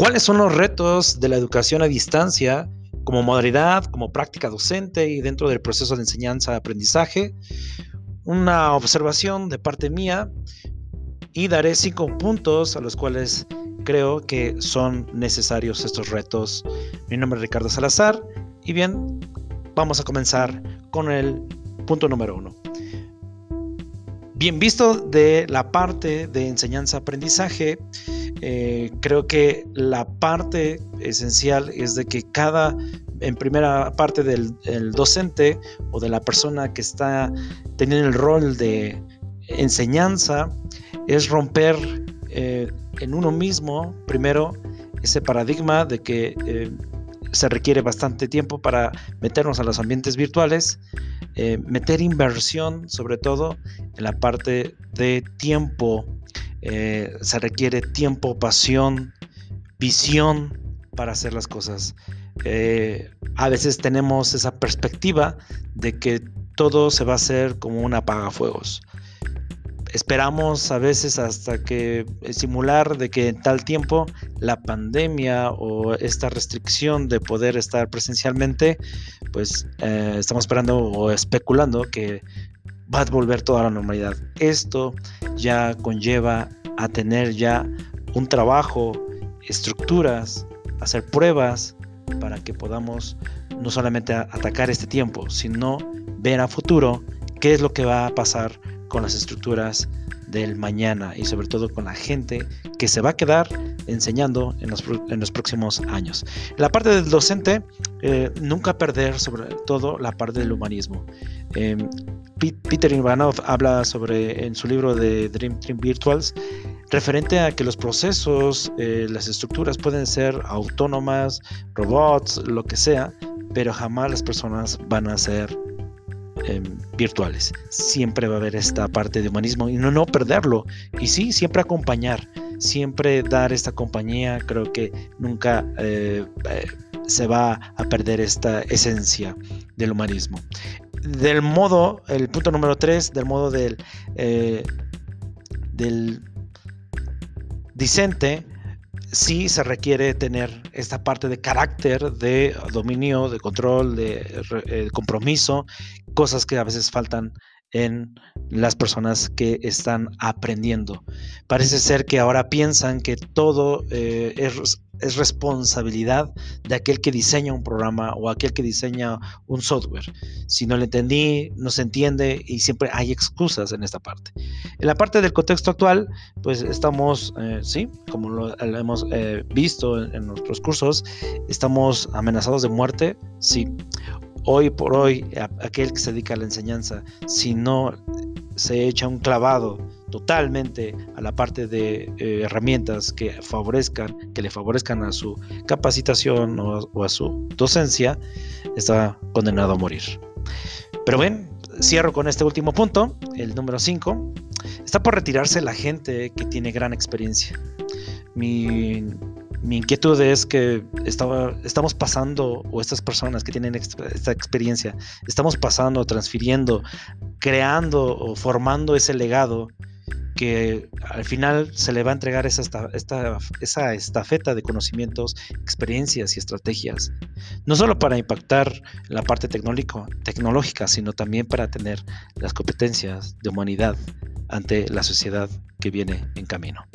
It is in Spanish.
¿Cuáles son los retos de la educación a distancia como modalidad, como práctica docente y dentro del proceso de enseñanza-aprendizaje? Una observación de parte mía y daré cinco puntos a los cuales creo que son necesarios estos retos. Mi nombre es Ricardo Salazar y bien, vamos a comenzar con el punto número uno. Bien visto de la parte de enseñanza-aprendizaje, eh, creo que la parte esencial es de que cada, en primera parte del docente o de la persona que está teniendo el rol de enseñanza, es romper eh, en uno mismo, primero, ese paradigma de que eh, se requiere bastante tiempo para meternos a los ambientes virtuales, meter inversión sobre todo en la parte de tiempo eh, se requiere tiempo, pasión, visión para hacer las cosas. Eh, a veces tenemos esa perspectiva de que todo se va a hacer como un apagafuegos. Esperamos a veces hasta que eh, simular de que en tal tiempo la pandemia o esta restricción de poder estar presencialmente, pues estamos esperando o especulando que va a volver toda la normalidad. Esto ya conlleva a tener ya un trabajo, estructuras, hacer pruebas para que podamos no solamente atacar este tiempo, sino ver a futuro qué es lo que va a pasar con las estructuras del mañana y sobre todo con la gente que se va a quedar enseñando en los, en los próximos años. La parte del docente, eh, nunca perder sobre todo la parte del humanismo. Em, Peter Ivanov habla sobre en su libro de Dream, Dream Virtuals referente a que los procesos, eh, las estructuras pueden ser autónomas, robots, lo que sea, pero jamás las personas van a ser Em, virtuales. Siempre va a haber esta parte de humanismo y no, no perderlo. Y sí, siempre acompañar, siempre dar esta compañía. Creo que nunca eh, eh, se va a perder esta esencia del humanismo. Del modo, el punto número 3, del modo del, eh, del discente, sí se requiere tener esta parte de carácter, de dominio, de control, de, eh, compromiso, cosas que a veces faltan en las personas que están aprendiendo. Parece ser que ahora piensan que todo eh, es, es, responsabilidad de aquel que diseña un programa o aquel que diseña un software. Si no lo entendí, no se entiende y siempre hay excusas en esta parte. En la parte del contexto actual, pues estamos, eh, sí, como lo, hemos eh, visto en, en nuestros cursos, estamos amenazados de muerte, sí hoy por hoy aquel que se dedica a la enseñanza, si no se echa un clavado totalmente a la parte de eh, herramientas que favorezcan, que le favorezcan a su capacitación o, a su docencia, está condenado a morir. Pero bien, cierro con este último punto, el número 5. Está por retirarse la gente que tiene gran experiencia. Mi mi inquietud es que estaba, estamos pasando, o estas personas que tienen esta experiencia, estamos pasando, transfiriendo, creando o formando ese legado que al final se le va a entregar esa, esta, esa estafeta de conocimientos, experiencias y estrategias, no solo para impactar la parte tecnológica, sino también para tener las competencias de humanidad ante la sociedad que viene en camino.